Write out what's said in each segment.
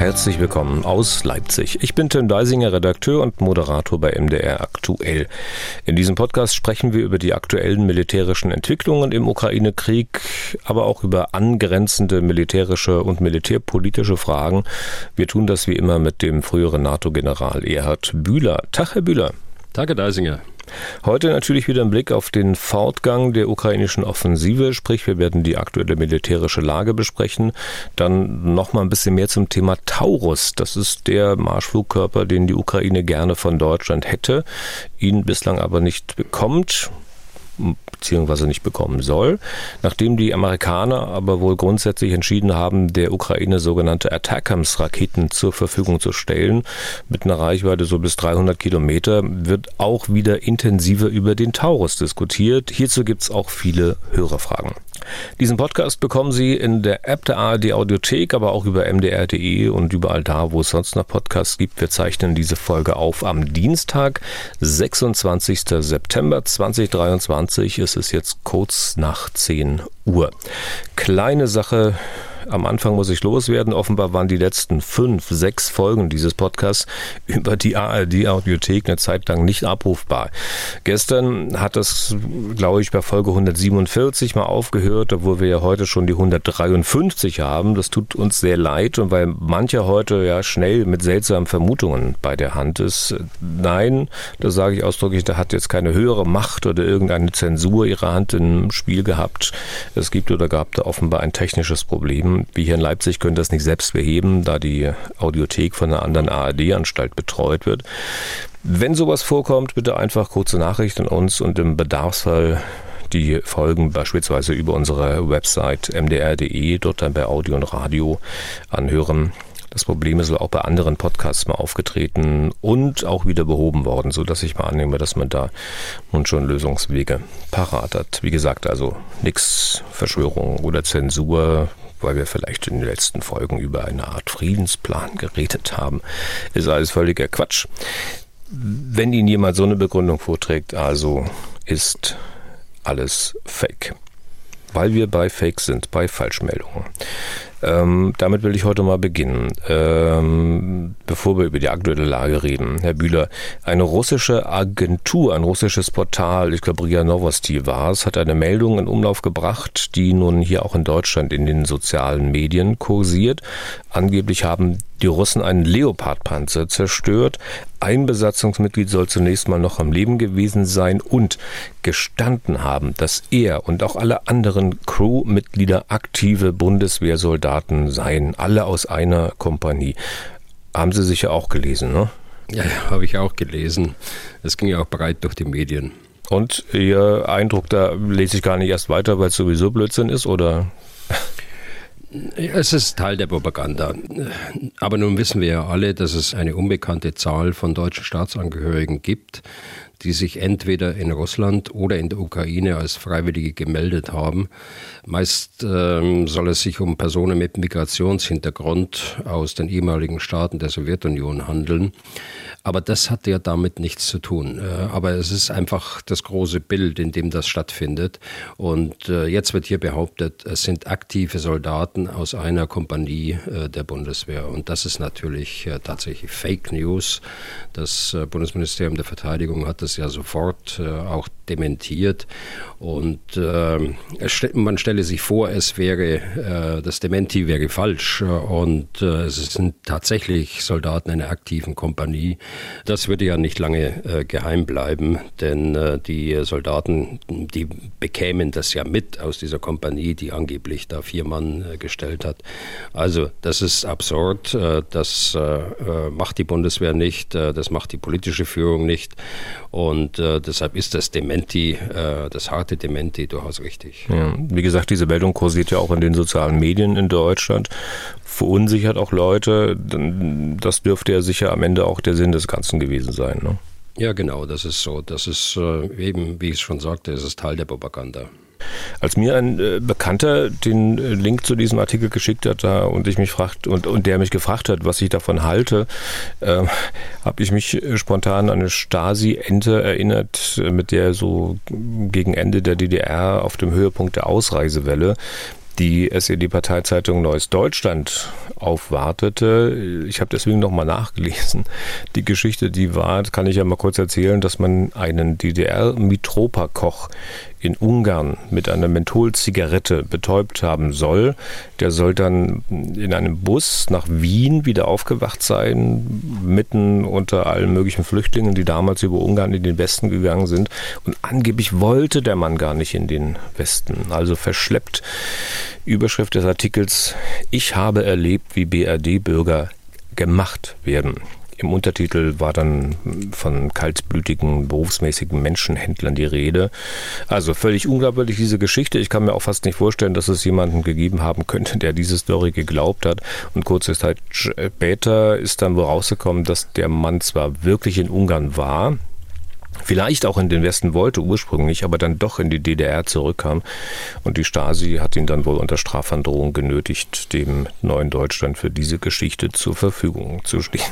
Herzlich willkommen aus Leipzig. Ich bin Tim Deisinger, Redakteur und Moderator bei MDR Aktuell. In diesem Podcast sprechen wir über die aktuellen militärischen Entwicklungen im Ukraine-Krieg, aber auch über angrenzende militärische und militärpolitische Fragen. Wir tun das wie immer mit dem früheren NATO-General Erhard Bühler. Tag, Herr Bühler. Herr Deisinger. Heute natürlich wieder ein Blick auf den Fortgang der ukrainischen Offensive, sprich wir werden die aktuelle militärische Lage besprechen. Dann noch mal ein bisschen mehr zum Thema Taurus. Das ist der Marschflugkörper, den die Ukraine gerne von Deutschland hätte, ihn bislang aber nicht bekommt beziehungsweise nicht bekommen soll, nachdem die Amerikaner aber wohl grundsätzlich entschieden haben, der Ukraine sogenannte Attackams-Raketen zur Verfügung zu stellen, mit einer Reichweite so bis 300 Kilometer, wird auch wieder intensiver über den Taurus diskutiert. Hierzu gibt es auch viele Hörerfragen. Diesen Podcast bekommen Sie in der App der ARD Audiothek, aber auch über mdr.de und überall da, wo es sonst noch Podcasts gibt. Wir zeichnen diese Folge auf am Dienstag, 26. September 2023. Es ist jetzt kurz nach 10 Uhr. Kleine Sache am Anfang muss ich loswerden. Offenbar waren die letzten fünf, sechs Folgen dieses Podcasts über die ARD-Audiothek eine Zeit lang nicht abrufbar. Gestern hat das, glaube ich, bei Folge 147 mal aufgehört, obwohl wir ja heute schon die 153 haben. Das tut uns sehr leid und weil mancher heute ja schnell mit seltsamen Vermutungen bei der Hand ist. Nein, da sage ich ausdrücklich, da hat jetzt keine höhere Macht oder irgendeine Zensur ihre Hand im Spiel gehabt. Es gibt oder gab da offenbar ein technisches Problem. Wir hier in Leipzig können das nicht selbst beheben, da die Audiothek von einer anderen ARD-Anstalt betreut wird. Wenn sowas vorkommt, bitte einfach kurze Nachricht an uns und im Bedarfsfall die Folgen beispielsweise über unsere Website mdr.de, dort dann bei Audio und Radio anhören. Das Problem ist auch bei anderen Podcasts mal aufgetreten und auch wieder behoben worden, so dass ich mal annehme, dass man da nun schon Lösungswege parat hat. Wie gesagt, also nichts Verschwörung oder Zensur, weil wir vielleicht in den letzten Folgen über eine Art Friedensplan geredet haben, ist alles völliger Quatsch. Wenn Ihnen jemand so eine Begründung vorträgt, also ist alles Fake. Weil wir bei Fake sind, bei Falschmeldungen. Ähm, damit will ich heute mal beginnen. Ähm, bevor wir über die aktuelle Lage reden, Herr Bühler, eine russische Agentur, ein russisches Portal, ich glaube Ria Novosti war es, hat eine Meldung in Umlauf gebracht, die nun hier auch in Deutschland in den sozialen Medien kursiert. Angeblich haben die Russen einen Leopardpanzer zerstört. Ein Besatzungsmitglied soll zunächst mal noch am Leben gewesen sein und gestanden haben, dass er und auch alle anderen Crewmitglieder aktive Bundeswehrsoldaten seien, alle aus einer Kompanie. Haben Sie sicher auch gelesen, ne? Ja, ja habe ich auch gelesen. Es ging ja auch breit durch die Medien. Und Ihr Eindruck, da lese ich gar nicht erst weiter, weil es sowieso Blödsinn ist, oder? Es ist Teil der Propaganda. Aber nun wissen wir ja alle, dass es eine unbekannte Zahl von deutschen Staatsangehörigen gibt, die sich entweder in Russland oder in der Ukraine als Freiwillige gemeldet haben. Meist ähm, soll es sich um Personen mit Migrationshintergrund aus den ehemaligen Staaten der Sowjetunion handeln. Aber das hat ja damit nichts zu tun. Äh, aber es ist einfach das große Bild, in dem das stattfindet. Und äh, jetzt wird hier behauptet, es sind aktive Soldaten aus einer Kompanie äh, der Bundeswehr. Und das ist natürlich tatsächlich Fake News. Das Bundesministerium der Verteidigung hat das ja sofort auch dementiert. Und man stelle sich vor, es wäre, das Dementi wäre falsch. Und es sind tatsächlich Soldaten einer aktiven Kompanie das würde ja nicht lange äh, geheim bleiben, denn äh, die Soldaten, die bekämen das ja mit aus dieser Kompanie, die angeblich da vier Mann äh, gestellt hat. Also das ist absurd, äh, das äh, äh, macht die Bundeswehr nicht, das macht die politische Führung nicht und deshalb ist das Dementi, das harte Dementi durchaus richtig. Ja, wie gesagt, diese Meldung kursiert ja auch in den sozialen Medien in Deutschland verunsichert auch Leute. Das dürfte ja sicher am Ende auch der Sinn des Ganzen gewesen sein. Ne? Ja, genau, das ist so. Das ist äh, eben, wie ich schon sagte, es ist Teil der Propaganda. Als mir ein äh, Bekannter den äh, Link zu diesem Artikel geschickt hat da, und ich mich fragt und, und der mich gefragt hat, was ich davon halte, äh, habe ich mich äh, spontan an eine Stasi-Ente erinnert, mit der so gegen Ende der DDR auf dem Höhepunkt der Ausreisewelle die SED-Parteizeitung Neues Deutschland aufwartete. Ich habe deswegen nochmal nachgelesen. Die Geschichte, die war, kann ich ja mal kurz erzählen, dass man einen DDR-Mitropa-Koch in Ungarn mit einer Mentholzigarette betäubt haben soll. Der soll dann in einem Bus nach Wien wieder aufgewacht sein, mitten unter allen möglichen Flüchtlingen, die damals über Ungarn in den Westen gegangen sind. Und angeblich wollte der Mann gar nicht in den Westen. Also verschleppt. Überschrift des Artikels, ich habe erlebt, wie BRD-Bürger gemacht werden. Im Untertitel war dann von kaltblütigen, berufsmäßigen Menschenhändlern die Rede. Also völlig unglaubwürdig diese Geschichte. Ich kann mir auch fast nicht vorstellen, dass es jemanden gegeben haben könnte, der diese Story geglaubt hat. Und kurze Zeit später ist dann wohl rausgekommen, dass der Mann zwar wirklich in Ungarn war, vielleicht auch in den Westen wollte ursprünglich, aber dann doch in die DDR zurückkam. Und die Stasi hat ihn dann wohl unter Strafandrohung genötigt, dem neuen Deutschland für diese Geschichte zur Verfügung zu stehen.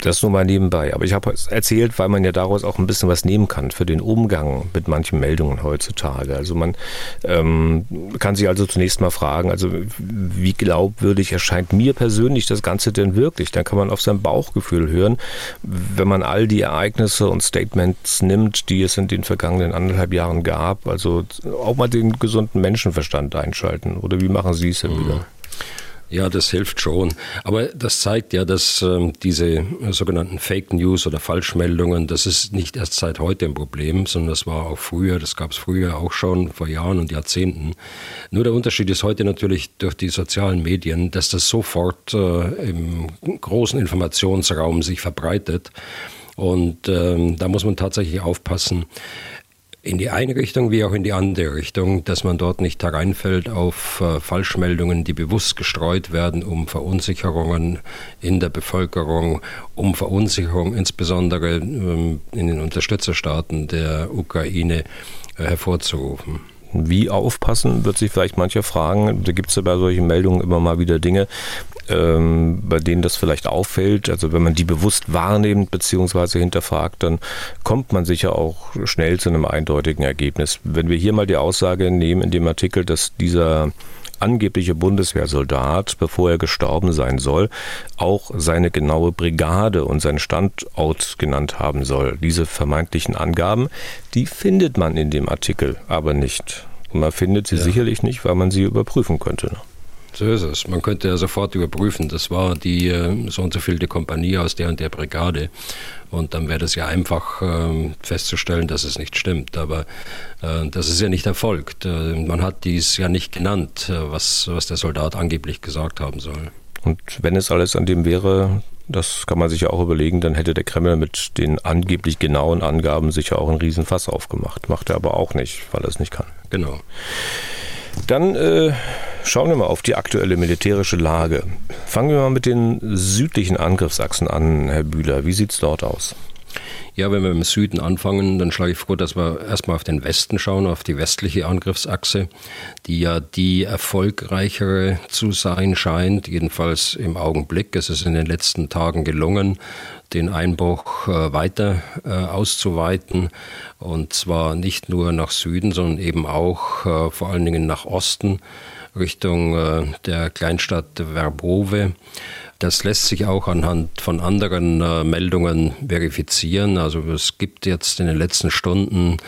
Das nur mal nebenbei. Aber ich habe es erzählt, weil man ja daraus auch ein bisschen was nehmen kann für den Umgang mit manchen Meldungen heutzutage. Also man ähm, kann sich also zunächst mal fragen, also wie glaubwürdig erscheint mir persönlich das Ganze denn wirklich? Dann kann man auf sein Bauchgefühl hören, wenn man all die Ereignisse und Statements Standards nimmt, die es in den vergangenen anderthalb Jahren gab. Also auch mal den gesunden Menschenverstand einschalten. Oder wie machen Sie es denn mhm. wieder? Ja, das hilft schon. Aber das zeigt ja, dass ähm, diese sogenannten Fake News oder Falschmeldungen, das ist nicht erst seit heute ein Problem, sondern das war auch früher, das gab es früher auch schon vor Jahren und Jahrzehnten. Nur der Unterschied ist heute natürlich durch die sozialen Medien, dass das sofort äh, im großen Informationsraum sich verbreitet. Und ähm, da muss man tatsächlich aufpassen, in die eine Richtung wie auch in die andere Richtung, dass man dort nicht hereinfällt auf äh, Falschmeldungen, die bewusst gestreut werden, um Verunsicherungen in der Bevölkerung, um Verunsicherung insbesondere ähm, in den Unterstützerstaaten der Ukraine äh, hervorzurufen. Wie aufpassen, wird sich vielleicht mancher fragen. Da gibt es ja bei solchen Meldungen immer mal wieder Dinge, ähm, bei denen das vielleicht auffällt. Also wenn man die bewusst wahrnimmt bzw. hinterfragt, dann kommt man sicher auch schnell zu einem eindeutigen Ergebnis. Wenn wir hier mal die Aussage nehmen in dem Artikel, dass dieser angebliche Bundeswehrsoldat, bevor er gestorben sein soll, auch seine genaue Brigade und seinen Standort genannt haben soll. Diese vermeintlichen Angaben, die findet man in dem Artikel aber nicht. Und man findet sie ja. sicherlich nicht, weil man sie überprüfen könnte. So ist es. Man könnte ja sofort überprüfen, das war die äh, so und so vielte Kompanie aus der und der Brigade. Und dann wäre das ja einfach äh, festzustellen, dass es nicht stimmt. Aber äh, das ist ja nicht erfolgt. Äh, man hat dies ja nicht genannt, äh, was, was der Soldat angeblich gesagt haben soll. Und wenn es alles an dem wäre, das kann man sich ja auch überlegen, dann hätte der Kreml mit den angeblich genauen Angaben sicher auch einen Riesenfass aufgemacht. Macht er aber auch nicht, weil er es nicht kann. Genau. Dann äh, schauen wir mal auf die aktuelle militärische Lage. Fangen wir mal mit den südlichen Angriffsachsen an, Herr Bühler. Wie sieht es dort aus? Ja, wenn wir im Süden anfangen, dann schlage ich vor, dass wir erstmal auf den Westen schauen, auf die westliche Angriffsachse, die ja die erfolgreichere zu sein scheint, jedenfalls im Augenblick. Es ist in den letzten Tagen gelungen, den Einbruch äh, weiter äh, auszuweiten und zwar nicht nur nach Süden, sondern eben auch äh, vor allen Dingen nach Osten Richtung der Kleinstadt Verbove. Das lässt sich auch anhand von anderen äh, Meldungen verifizieren. Also es gibt jetzt in den letzten Stunden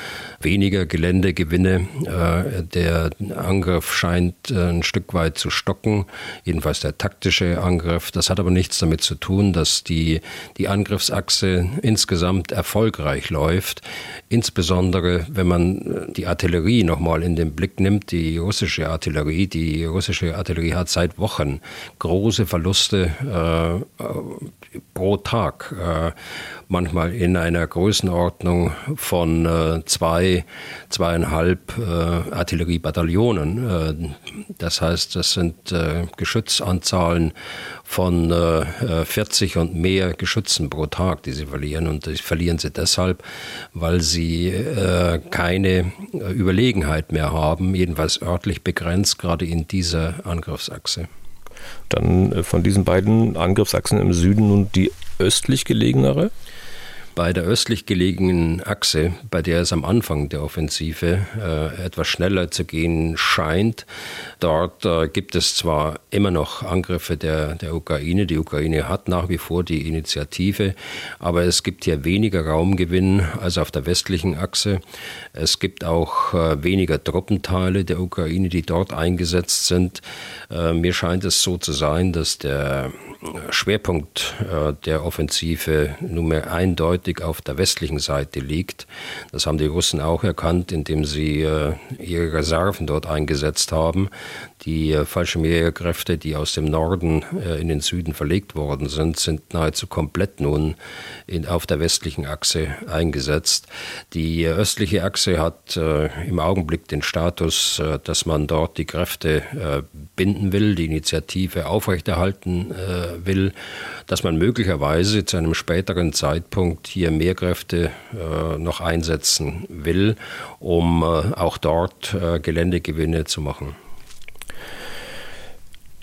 weniger Geländegewinne. Äh, der Angriff scheint äh, ein Stück weit zu stocken, jedenfalls der taktische Angriff. Das hat aber nichts damit zu tun, dass die, die Angriffsachse insgesamt erfolgreich läuft. Insbesondere, wenn man äh, die Artillerie nochmal in den Blick nimmt, die russische Artillerie. Die russische Artillerie hat seit Wochen große Verluste pro Tag, äh, manchmal in einer Größenordnung von äh, zwei, zweieinhalb äh, Artilleriebataillonen. Äh, das heißt, das sind äh, Geschützanzahlen von 40 und mehr Geschützen pro Tag, die sie verlieren. Und die verlieren sie deshalb, weil sie keine Überlegenheit mehr haben, jedenfalls örtlich begrenzt, gerade in dieser Angriffsachse. Dann äh, von diesen beiden Angriffsachsen im Süden nun die östlich gelegenere? Bei der östlich gelegenen Achse, bei der es am Anfang der Offensive äh, etwas schneller zu gehen scheint, dort äh, gibt es zwar immer noch Angriffe der, der Ukraine, die Ukraine hat nach wie vor die Initiative, aber es gibt hier weniger Raumgewinn als auf der westlichen Achse. Es gibt auch äh, weniger Truppenteile der Ukraine, die dort eingesetzt sind. Äh, mir scheint es so zu sein, dass der Schwerpunkt äh, der Offensive nunmehr eindeutig auf der westlichen Seite liegt. Das haben die Russen auch erkannt, indem sie äh, ihre Reserven dort eingesetzt haben. Die äh, Fallschirmjägerkräfte, die aus dem Norden äh, in den Süden verlegt worden sind, sind nahezu komplett nun in, auf der westlichen Achse eingesetzt. Die äh, östliche Achse hat äh, im Augenblick den Status, äh, dass man dort die Kräfte binden will, die Initiative aufrechterhalten will, dass man möglicherweise zu einem späteren Zeitpunkt hier mehr Kräfte noch einsetzen will, um auch dort Geländegewinne zu machen.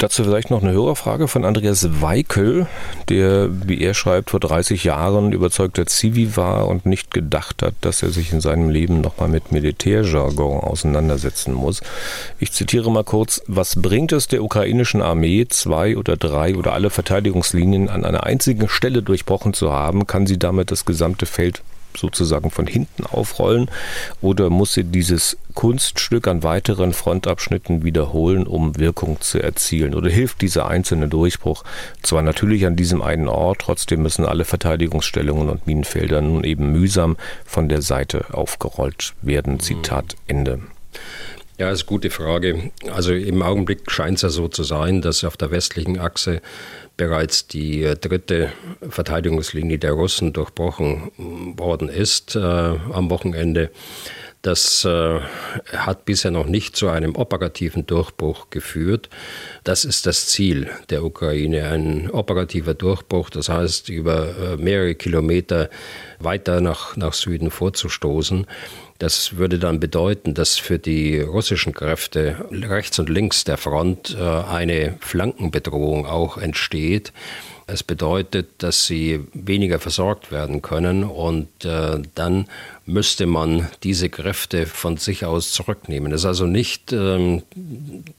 Dazu vielleicht noch eine Hörerfrage von Andreas Weikel, der, wie er schreibt, vor 30 Jahren überzeugter Zivi war und nicht gedacht hat, dass er sich in seinem Leben nochmal mit Militärjargon auseinandersetzen muss. Ich zitiere mal kurz, was bringt es der ukrainischen Armee, zwei oder drei oder alle Verteidigungslinien an einer einzigen Stelle durchbrochen zu haben? Kann sie damit das gesamte Feld sozusagen von hinten aufrollen oder muss sie dieses Kunststück an weiteren Frontabschnitten wiederholen, um Wirkung zu erzielen? Oder hilft dieser einzelne Durchbruch zwar natürlich an diesem einen Ort, trotzdem müssen alle Verteidigungsstellungen und Minenfelder nun eben mühsam von der Seite aufgerollt werden. Zitat Ende. Ja, ist eine gute Frage. Also im Augenblick scheint es ja so zu sein, dass auf der westlichen Achse bereits die äh, dritte Verteidigungslinie der Russen durchbrochen worden ist äh, am Wochenende. Das äh, hat bisher noch nicht zu einem operativen Durchbruch geführt. Das ist das Ziel der Ukraine, ein operativer Durchbruch, das heißt über äh, mehrere Kilometer weiter nach, nach Süden vorzustoßen. Das würde dann bedeuten, dass für die russischen Kräfte rechts und links der Front äh, eine Flankenbedrohung auch entsteht. Es bedeutet, dass sie weniger versorgt werden können und äh, dann müsste man diese Kräfte von sich aus zurücknehmen. Es ist also nicht ähm,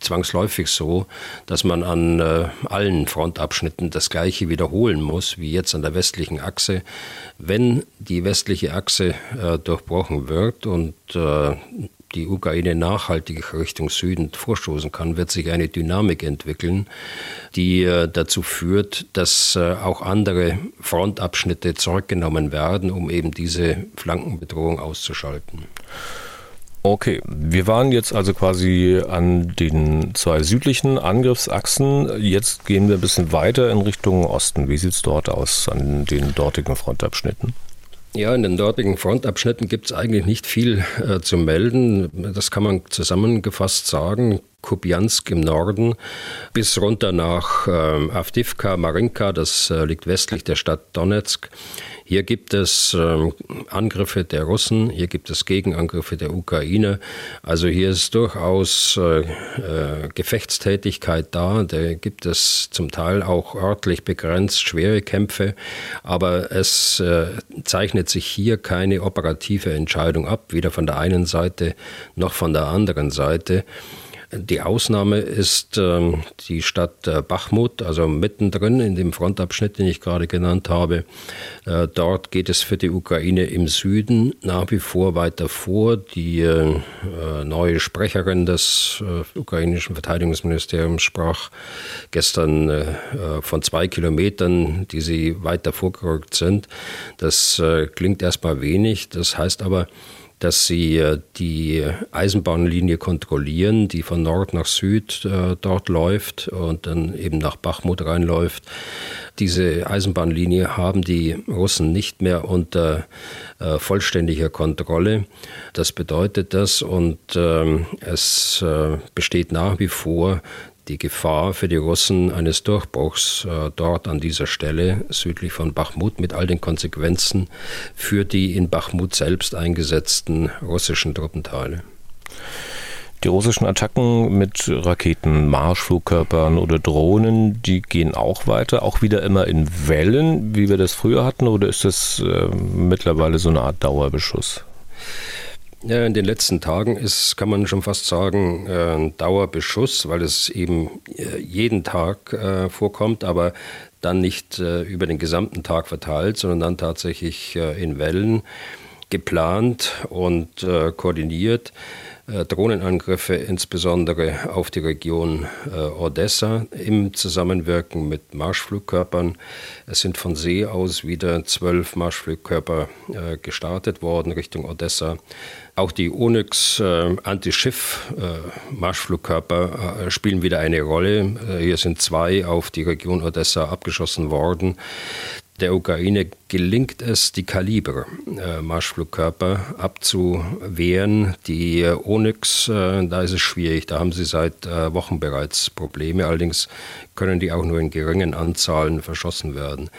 zwangsläufig so, dass man an äh, allen Frontabschnitten das Gleiche wiederholen muss wie jetzt an der westlichen Achse. Wenn die westliche Achse äh, durchbrochen wird und äh, die Ukraine nachhaltig Richtung Süden vorstoßen kann, wird sich eine Dynamik entwickeln, die äh, dazu führt, dass äh, auch andere Frontabschnitte zurückgenommen werden, um eben diese Flankenbedrohung auszuschalten. Okay, wir waren jetzt also quasi an den zwei südlichen Angriffsachsen. Jetzt gehen wir ein bisschen weiter in Richtung Osten. Wie sieht es dort aus an den dortigen Frontabschnitten? Ja, in den dortigen Frontabschnitten gibt es eigentlich nicht viel äh, zu melden. Das kann man zusammengefasst sagen. Kupiansk im Norden bis runter nach äh, Avdivka, Marinka, das äh, liegt westlich der Stadt Donetsk. Hier gibt es ähm, Angriffe der Russen, hier gibt es Gegenangriffe der Ukraine. Also hier ist durchaus äh, äh, Gefechtstätigkeit da. Da gibt es zum Teil auch örtlich begrenzt schwere Kämpfe. Aber es äh, zeichnet sich hier keine operative Entscheidung ab, weder von der einen Seite noch von der anderen Seite. Die Ausnahme ist ähm, die Stadt äh, Bachmut, also mittendrin in dem Frontabschnitt, den ich gerade genannt habe. Äh, dort geht es für die Ukraine im Süden nach wie vor weiter vor. Die äh, neue Sprecherin des ukrainischen Verteidigungsministeriums sprach gestern von zwei Kilometern, die sie weiter vorgerückt sind. Das klingt erstmal wenig. Das heißt aber, dass sie äh, die Eisenbahnlinie kontrollieren, die von Nord nach Süd äh, dort läuft und dann eben nach Bachmut reinläuft. Diese Eisenbahnlinie haben die Russen nicht mehr unter äh, vollständiger Kontrolle. Das bedeutet das und ähm, es besteht nach wie vor die Gefahr für die Russen eines Durchbruchs äh, dort an dieser Stelle südlich von Bachmut mit all den Konsequenzen für die in Bachmut selbst eingesetzten russischen Truppenteile. Die russischen Attacken mit Raketen, Marschflugkörpern oder Drohnen, die gehen auch weiter, auch wieder immer in Wellen, wie wir das früher hatten, oder ist das äh, mittlerweile so eine Art Dauerbeschuss? Ja, in den letzten Tagen ist, kann man schon fast sagen, äh, ein Dauerbeschuss, weil es eben äh, jeden Tag äh, vorkommt, aber dann nicht über den gesamten Tag verteilt, sondern dann tatsächlich in Wellen geplant und koordiniert. Drohnenangriffe insbesondere auf die Region Odessa im Zusammenwirken mit Marschflugkörpern. Es sind von See aus wieder zwölf Marschflugkörper gestartet worden Richtung Odessa. Auch die Onyx äh, Antischiff-Marschflugkörper äh, äh, spielen wieder eine Rolle. Äh, hier sind zwei auf die Region Odessa abgeschossen worden. Der Ukraine gelingt es, die Kaliber-Marschflugkörper äh, abzuwehren. Die Onyx, äh, da ist es schwierig. Da haben sie seit Wochen bereits Probleme. Allerdings können die auch nur in geringen Anzahlen verschossen werden.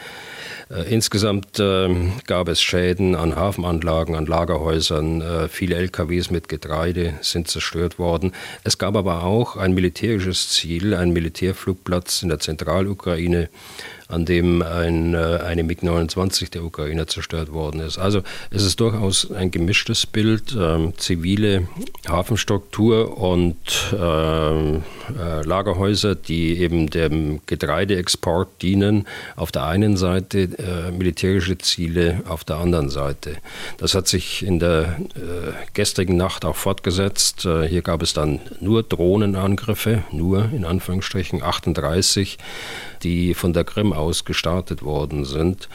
Äh, insgesamt ähm, gab es Schäden an Hafenanlagen, an Lagerhäusern. Äh, viele LKWs mit Getreide sind zerstört worden. Es gab aber auch ein militärisches Ziel, ein Militärflugplatz in der Zentralukraine, an dem ein, äh, eine MiG-29 der Ukrainer zerstört worden ist. Also es ist durchaus ein gemischtes Bild, ähm, zivile Hafenstruktur und ähm, äh, Lagerhäuser, die eben dem Getreideexport dienen, auf der einen Seite äh, militärische Ziele auf der anderen Seite. Das hat sich in der äh, gestrigen Nacht auch fortgesetzt. Äh, hier gab es dann nur Drohnenangriffe, nur in Anführungsstrichen 38 die von der Krim aus gestartet worden sind.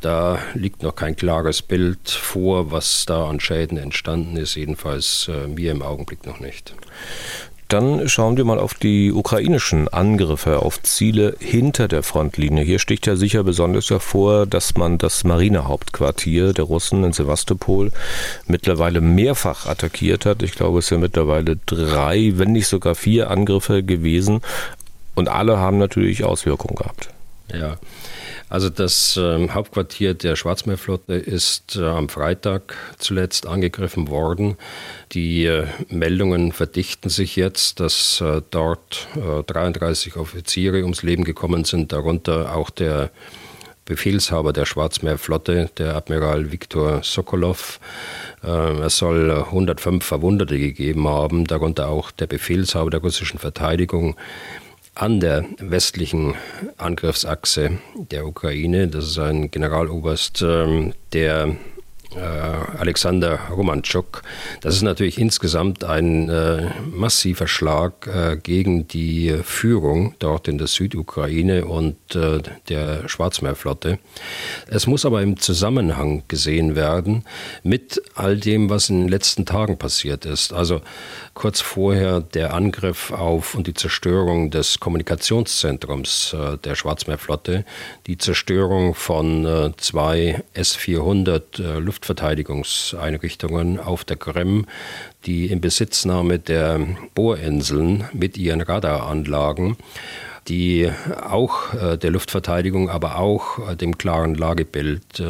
Da liegt noch kein klares Bild vor, was da an Schäden entstanden ist, jedenfalls äh, mir im Augenblick noch nicht. Dann schauen wir mal auf die ukrainischen Angriffe auf Ziele hinter der Frontlinie. Hier sticht ja sicher besonders hervor, dass man das Marinehauptquartier der Russen in Sevastopol mittlerweile mehrfach attackiert hat. Ich glaube, es sind mittlerweile drei, wenn nicht sogar vier Angriffe gewesen. Und alle haben natürlich Auswirkungen gehabt. Ja, also das äh, Hauptquartier der Schwarzmeerflotte ist äh, am Freitag zuletzt angegriffen worden. Die äh, Meldungen verdichten sich jetzt, dass äh, dort 33 äh, Offiziere ums Leben gekommen sind, darunter auch der Befehlshaber der Schwarzmeerflotte, der Admiral Viktor Sokolov. Äh, es soll 105 Verwundete gegeben haben, darunter auch der Befehlshaber der russischen Verteidigung an der westlichen Angriffsachse der Ukraine. Das ist ein Generaloberst, ähm, der Alexander Romanchuk. Das ist natürlich insgesamt ein äh, massiver Schlag äh, gegen die Führung dort in der Südukraine und äh, der Schwarzmeerflotte. Es muss aber im Zusammenhang gesehen werden mit all dem, was in den letzten Tagen passiert ist. Also kurz vorher der Angriff auf und die Zerstörung des Kommunikationszentrums äh, der Schwarzmeerflotte, die Zerstörung von äh, zwei S-400 Luft Luftverteidigungseinrichtungen auf der Krim, die in Besitznahme der Bohrinseln mit ihren Radaranlagen die auch äh, der Luftverteidigung, aber auch äh, dem klaren Lagebild äh,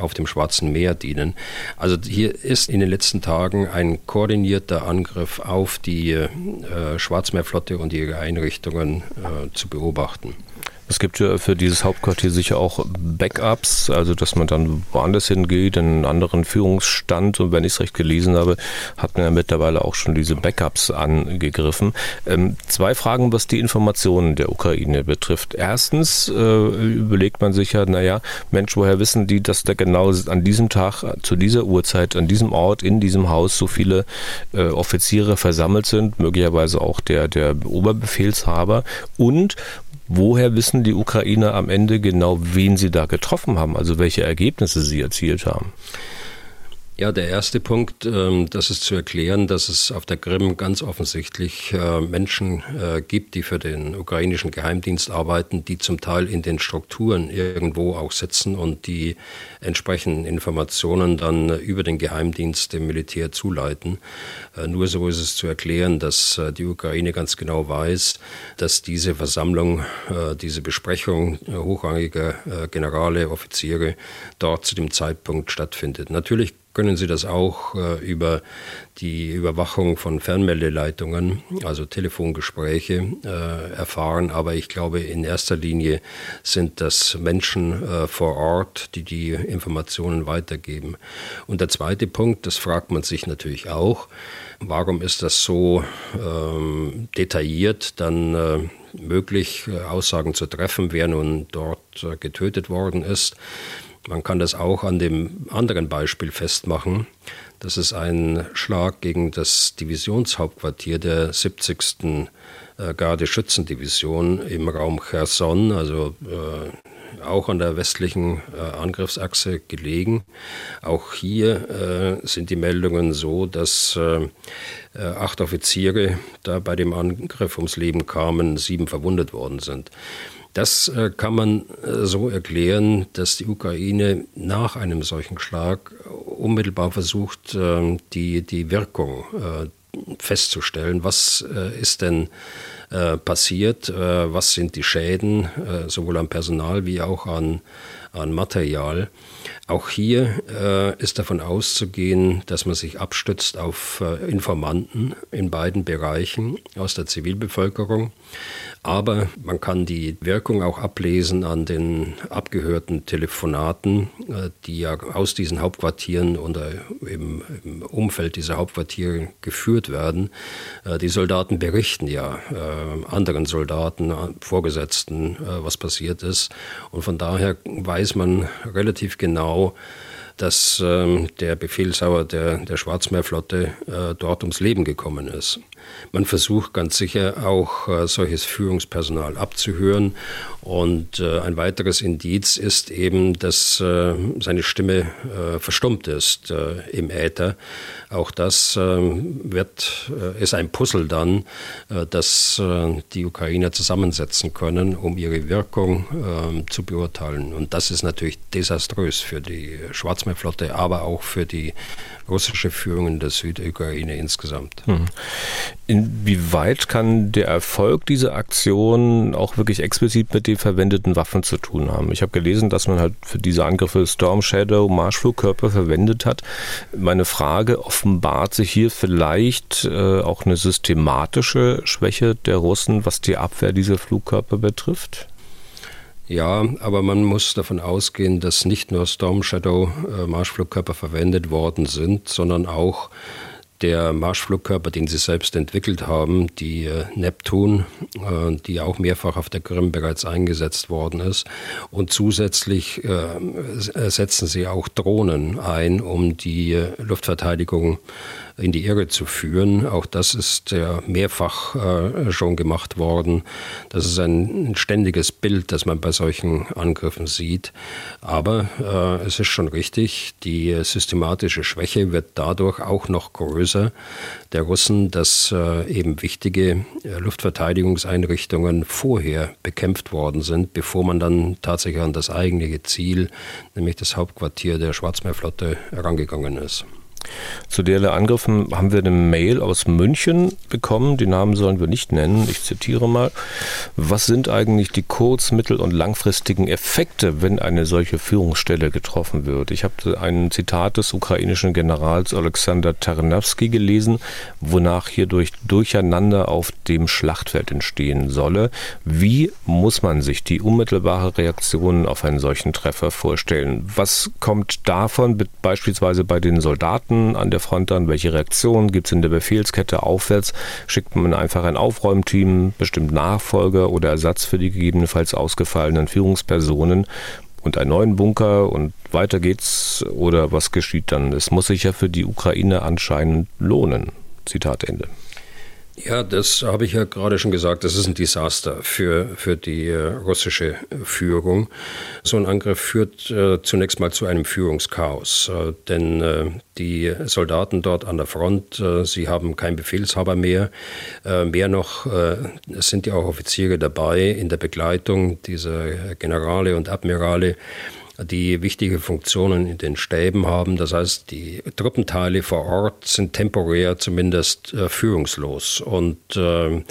auf dem Schwarzen Meer dienen. Also hier ist in den letzten Tagen ein koordinierter Angriff auf die Schwarzmeerflotte und ihre Einrichtungen zu beobachten. Es gibt ja für dieses Hauptquartier sicher auch Backups, also dass man dann woanders hingeht, in einen anderen Führungsstand. Und wenn ich es recht gelesen habe, hat man ja mittlerweile auch schon diese Backups angegriffen. Ähm, zwei Fragen, was die Informationen der Ukraine betrifft. Erstens äh, überlegt man sich ja, naja, Mensch, woher wissen die, dass da genau an diesem Tag, zu dieser Uhrzeit, an diesem Ort, in diesem Haus so viele äh, Offiziere versammelt sind, möglicherweise auch der, der Oberbefehlshaber. Und Woher wissen die Ukrainer am Ende genau, wen sie da getroffen haben, also welche Ergebnisse sie erzielt haben? Ja, der erste Punkt, ähm, das ist zu erklären, dass es auf der Krim ganz offensichtlich äh, Menschen äh, gibt, die für den ukrainischen Geheimdienst arbeiten, die zum Teil in den Strukturen irgendwo auch sitzen und die entsprechenden Informationen dann über den Geheimdienst dem Militär zuleiten. Äh, nur so ist es zu erklären, dass die Ukraine ganz genau weiß, dass diese Versammlung, diese Besprechung hochrangiger Generale, Offiziere dort zu dem Zeitpunkt stattfindet. Natürlich können Sie das auch äh, über die Überwachung von Fernmeldeleitungen, also Telefongespräche, äh, erfahren. Aber ich glaube, in erster Linie sind das Menschen äh, vor Ort, die die Informationen weitergeben. Und der zweite Punkt, das fragt man sich natürlich auch, warum ist das so ähm, detailliert dann äh, möglich, äh, Aussagen zu treffen, wer nun dort äh, getötet worden ist. Man kann das auch an dem anderen Beispiel festmachen. Das ist ein Schlag gegen das Divisionshauptquartier der 70. Äh, Garde-Schützendivision im Raum Cherson, also äh, auch an der westlichen äh, Angriffsachse gelegen. Auch hier äh, sind die Meldungen so, dass äh, äh, acht Offiziere da bei dem Angriff ums Leben kamen, sieben verwundet worden sind. Das äh, kann man äh, so erklären, dass die Ukraine nach einem solchen Schlag unmittelbar versucht, ähm, die, die Wirkung äh, festzustellen. Was ist denn passiert? Was sind die Schäden, sowohl am Personal wie auch an, an Material? Auch hier äh, ist davon auszugehen, dass man sich abstützt auf äh, Informanten in beiden Bereichen aus der Zivilbevölkerung. Aber man kann die Wirkung auch ablesen an den abgehörten Telefonaten, äh, die ja aus diesen Hauptquartieren oder im, im Umfeld dieser Hauptquartiere geführt werden. Äh, die Soldaten berichten ja äh, anderen Soldaten, Vorgesetzten, was passiert ist. Und von daher weiß man relativ genau, dass ähm, der Befehlshaber der, der Schwarzmeerflotte äh, dort ums Leben gekommen ist. Man versucht ganz sicher auch äh, solches Führungspersonal abzuhören. Und äh, ein weiteres Indiz ist eben, dass äh, seine Stimme verstummt ist im Äther. Auch das wird, ist ein Puzzle dann, das die Ukrainer zusammensetzen können, um ihre Wirkung ähm, zu beurteilen. Und das ist natürlich desaströs für die Schwarzmeerflotte, aber auch für die russische Führung in der Südukraine insgesamt. Hm. Inwieweit kann der Erfolg dieser Aktion auch wirklich explizit mit den verwendeten Waffen zu tun haben? Ich habe gelesen, dass man halt für diese Angriffe Storm Shadow Marschflugkörper verwendet hat. Meine Frage, offenbart sich hier vielleicht äh, auch eine systematische Schwäche der Russen, was die Abwehr dieser Flugkörper betrifft? Ja, aber man muss davon ausgehen, dass nicht nur Storm Shadow äh, Marschflugkörper verwendet worden sind, sondern auch der Marschflugkörper, den sie selbst entwickelt haben, die äh, Neptun, äh, die auch mehrfach auf der Krim bereits eingesetzt worden ist. Und zusätzlich äh, setzen sie auch Drohnen ein, um die äh, Luftverteidigung in die Irre zu führen. Auch das ist ja mehrfach äh, schon gemacht worden. Das ist ein ständiges Bild, das man bei solchen Angriffen sieht. Aber äh, es ist schon richtig, die systematische Schwäche wird dadurch auch noch größer der Russen, dass äh, eben wichtige äh, Luftverteidigungseinrichtungen vorher bekämpft worden sind, bevor man dann tatsächlich an das eigentliche Ziel, nämlich das Hauptquartier der Schwarzmeerflotte, herangegangen ist. Zu derlei Angriffen haben wir eine Mail aus München bekommen. Die Namen sollen wir nicht nennen. Ich zitiere mal. Was sind eigentlich die kurz-, mittel- und langfristigen Effekte, wenn eine solche Führungsstelle getroffen wird? Ich habe ein Zitat des ukrainischen Generals Alexander Tarnowski gelesen, wonach hierdurch Durcheinander auf dem Schlachtfeld entstehen solle. Wie muss man sich die unmittelbare Reaktion auf einen solchen Treffer vorstellen? Was kommt davon beispielsweise bei den Soldaten? Soldaten an der Front dann? Welche Reaktionen gibt es in der Befehlskette aufwärts? Schickt man einfach ein Aufräumteam, bestimmt Nachfolger oder Ersatz für die gegebenenfalls ausgefallenen Führungspersonen und einen neuen Bunker und weiter geht's oder was geschieht dann? Es muss sich ja für die Ukraine anscheinend lohnen. Zitat Ende. Ja, das habe ich ja gerade schon gesagt. Das ist ein Desaster für, für die äh, russische Führung. So ein Angriff führt äh, zunächst mal zu einem Führungschaos. Äh, denn äh, die Soldaten dort an der Front, äh, sie haben keinen Befehlshaber mehr. Äh, mehr noch, es sind ja auch Offiziere dabei in der Begleitung dieser Generale und Admirale die wichtige Funktionen in den Stäben haben. Das heißt, die Truppenteile vor Ort sind temporär zumindest äh, führungslos. Und äh,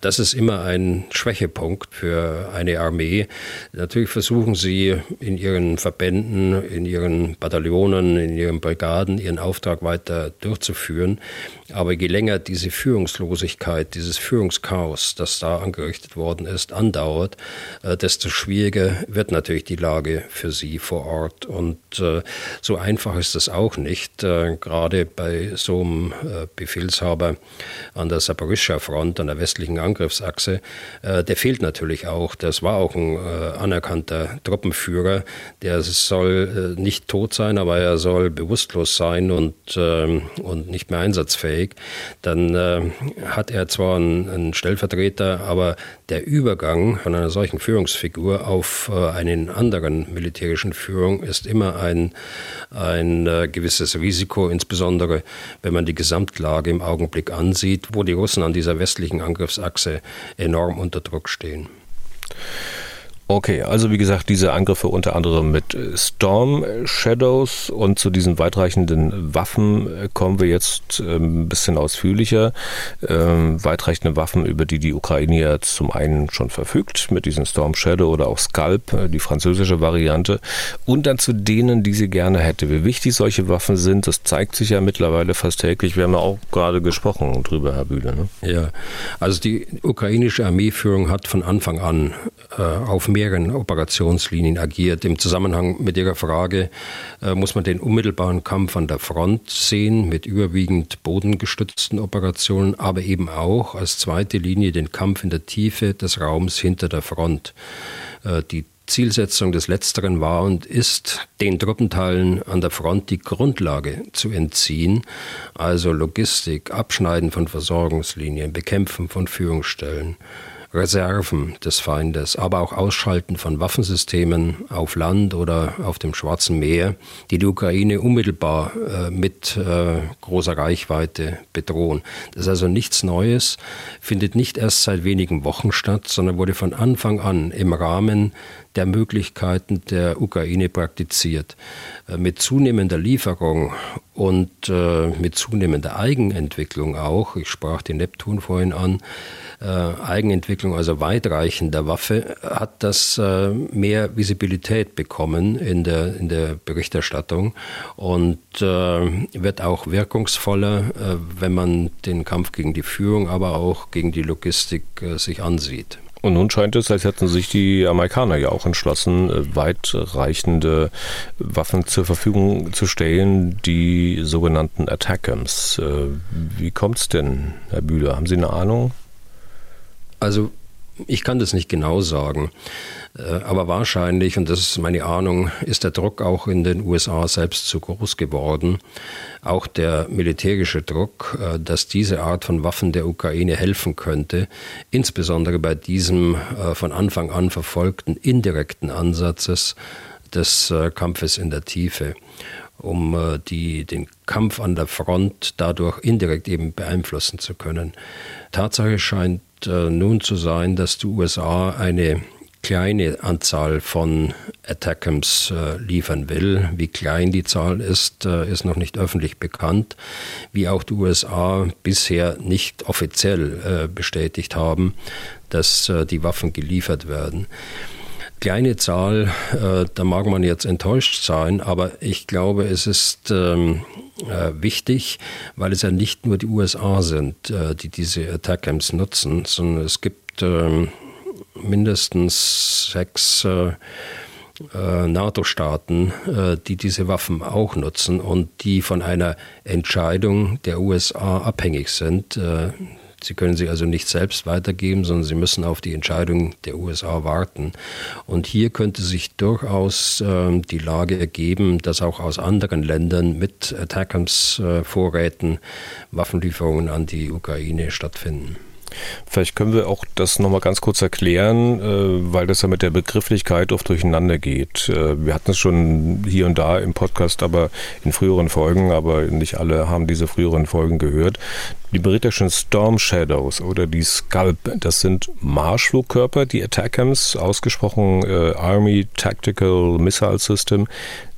das ist immer ein Schwächepunkt für eine Armee. Natürlich versuchen sie in ihren Verbänden, in ihren Bataillonen, in ihren Brigaden ihren Auftrag weiter durchzuführen. Aber je länger diese Führungslosigkeit, dieses Führungschaos, das da angerichtet worden ist, andauert, äh, desto schwieriger wird natürlich die Lage für sie vor Ort. Und äh, so einfach ist es auch nicht. Äh, gerade bei so einem Befehlshaber an der Saporischschja Front, an der westlichen Angriffsachse, der fehlt natürlich auch. Das war auch ein anerkannter Truppenführer. Der soll nicht tot sein, aber er soll bewusstlos sein und, ähm, und nicht mehr einsatzfähig. Dann äh, hat er zwar einen, einen, Stellvertreter, aber der Übergang von einer solchen Führungsfigur auf äh, einen anderen militärischen Führung ist immer ein, ein äh, gewisses Risiko, insbesondere wenn man die Gesamtlage im Augenblick ansieht, wo die Russen an dieser westlichen Angriffsachse enorm unter Druck stehen. Okay, also wie gesagt, diese Angriffe unter anderem mit äh, Storm Shadows und zu diesen weitreichenden Waffen äh, kommen wir jetzt ähm, ein bisschen ausführlicher. Ähm, weitreichende Waffen, über die die Ukraine ja zum einen schon verfügt, mit diesen Storm Shadow oder auch Scalp, äh, die französische Variante, und dann zu denen, die sie gerne hätte. Wie wichtig solche Waffen sind, das zeigt sich ja mittlerweile fast täglich. Wir haben ja auch gerade gesprochen drüber, Herr Bühle. Ne? Ja, also die ukrainische Armeeführung hat von Anfang an äh, auf mehreren Operationslinien agiert. Im Zusammenhang mit Ihrer Frage äh, muss man den unmittelbaren Kampf an der Front sehen, mit überwiegend bodengestützten Operationen, aber eben auch als zweite Linie den Kampf in der Tiefe des Raums hinter der Front. Äh, die Zielsetzung des Letzteren war und ist, den Truppenteilen an der Front die Grundlage zu entziehen, also Logistik, Abschneiden von Versorgungslinien, Bekämpfen von Führungsstellen, Reserven des Feindes, aber auch Ausschalten von Waffensystemen auf Land oder auf dem Schwarzen Meer, die die Ukraine unmittelbar äh, mit äh, großer Reichweite bedrohen. Das ist also nichts Neues, findet nicht erst seit wenigen Wochen statt, sondern wurde von Anfang an im Rahmen der Möglichkeiten der Ukraine praktiziert. Äh, mit zunehmender Lieferung und äh, mit zunehmender Eigenentwicklung auch, ich sprach den Neptun vorhin an, äh, Eigenentwicklung, also weitreichender Waffe, hat das mehr Visibilität bekommen in der, in der Berichterstattung und wird auch wirkungsvoller, wenn man den Kampf gegen die Führung, aber auch gegen die Logistik sich ansieht. Und nun scheint es, als hätten sich die Amerikaner ja auch entschlossen, äh, weitreichende Waffen zur Verfügung zu stellen, die sogenannten Attackams. Äh, wie kommt es denn, Herr Bühler? Haben Sie eine Ahnung? Also ich kann das nicht genau sagen, äh, aber wahrscheinlich, und das ist meine Ahnung, ist der Druck auch in den USA selbst zu groß geworden. Auch der militärische Druck, äh, dass diese Art von Waffen der Ukraine helfen könnte, insbesondere bei diesem äh, von Anfang an verfolgten indirekten Ansatzes des Kampfes in der Tiefe um die, den Kampf an der Front dadurch indirekt eben beeinflussen zu können. Tatsache scheint äh, nun zu sein, dass die USA eine kleine Anzahl von Attackams äh, liefern will. Wie klein die Zahl ist, äh, ist noch nicht öffentlich bekannt. Wie auch die USA bisher nicht offiziell äh, bestätigt haben, dass äh, die Waffen geliefert werden. Kleine Zahl, äh, da mag man jetzt enttäuscht sein, aber ich glaube, es ist ähm, äh, wichtig, weil es ja nicht nur die USA sind, äh, die diese Attack-Camps nutzen, sondern es gibt äh, mindestens sechs NATO-Staaten, die diese Waffen auch nutzen und die von einer Entscheidung der USA abhängig sind Sie können sie also nicht selbst weitergeben, sondern sie müssen auf die Entscheidung der USA warten. Und hier könnte sich durchaus äh, die Lage ergeben, dass auch aus anderen Ländern mit Attackams-Vorräten Waffenlieferungen an die Ukraine stattfinden. Vielleicht können wir auch das nochmal ganz kurz erklären, äh, weil das ja mit der Begrifflichkeit oft durcheinander geht. Äh, wir hatten es schon hier und da im Podcast, aber in früheren Folgen, aber nicht alle haben diese früheren Folgen gehört. Die britischen Storm Shadows oder die Scalp, das sind Marschflugkörper, die Attackams, ausgesprochen äh, Army Tactical Missile System,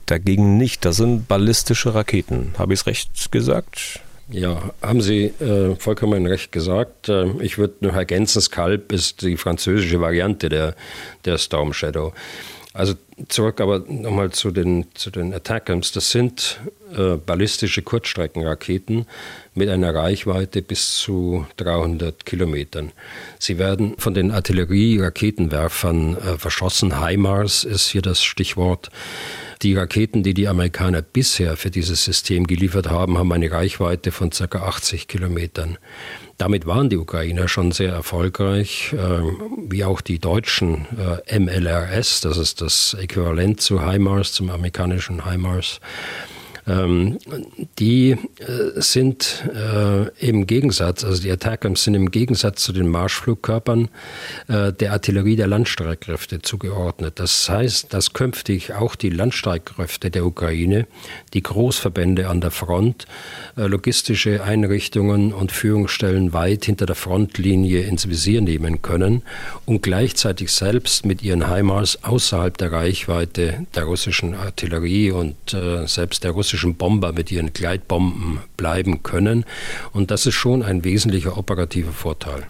dagegen nicht. Das sind ballistische Raketen. Habe ich es recht gesagt? Ja, haben Sie äh, vollkommen recht gesagt. Äh, ich würde noch ergänzen, Scalp ist die französische Variante der, der Storm Shadow. Also zurück aber nochmal zu den, zu den Attackams. Das sind äh, ballistische Kurzstreckenraketen mit einer Reichweite bis zu 300 Kilometern. Sie werden von den Artillerie-Raketenwerfern äh, verschossen. HIMARS ist hier das Stichwort. Die Raketen, die die Amerikaner bisher für dieses System geliefert haben, haben eine Reichweite von ca. 80 Kilometern. Damit waren die Ukrainer schon sehr erfolgreich, äh, wie auch die deutschen äh, MLRS, das ist das Äquivalent zu HIMARS, zum amerikanischen HIMARS. Ähm, die äh, sind äh, im Gegensatz, also die Attackams sind im Gegensatz zu den Marschflugkörpern äh, der Artillerie der Landstreitkräfte zugeordnet. Das heißt, dass künftig auch die Landstreitkräfte der Ukraine, die Großverbände an der Front, äh, logistische Einrichtungen und Führungsstellen weit hinter der Frontlinie ins Visier nehmen können und gleichzeitig selbst mit ihren HIMARS außerhalb der Reichweite der russischen Artillerie und äh, selbst der russischen russischen Bomber mit ihren Gleitbomben bleiben können. Und das ist schon ein wesentlicher operativer Vorteil.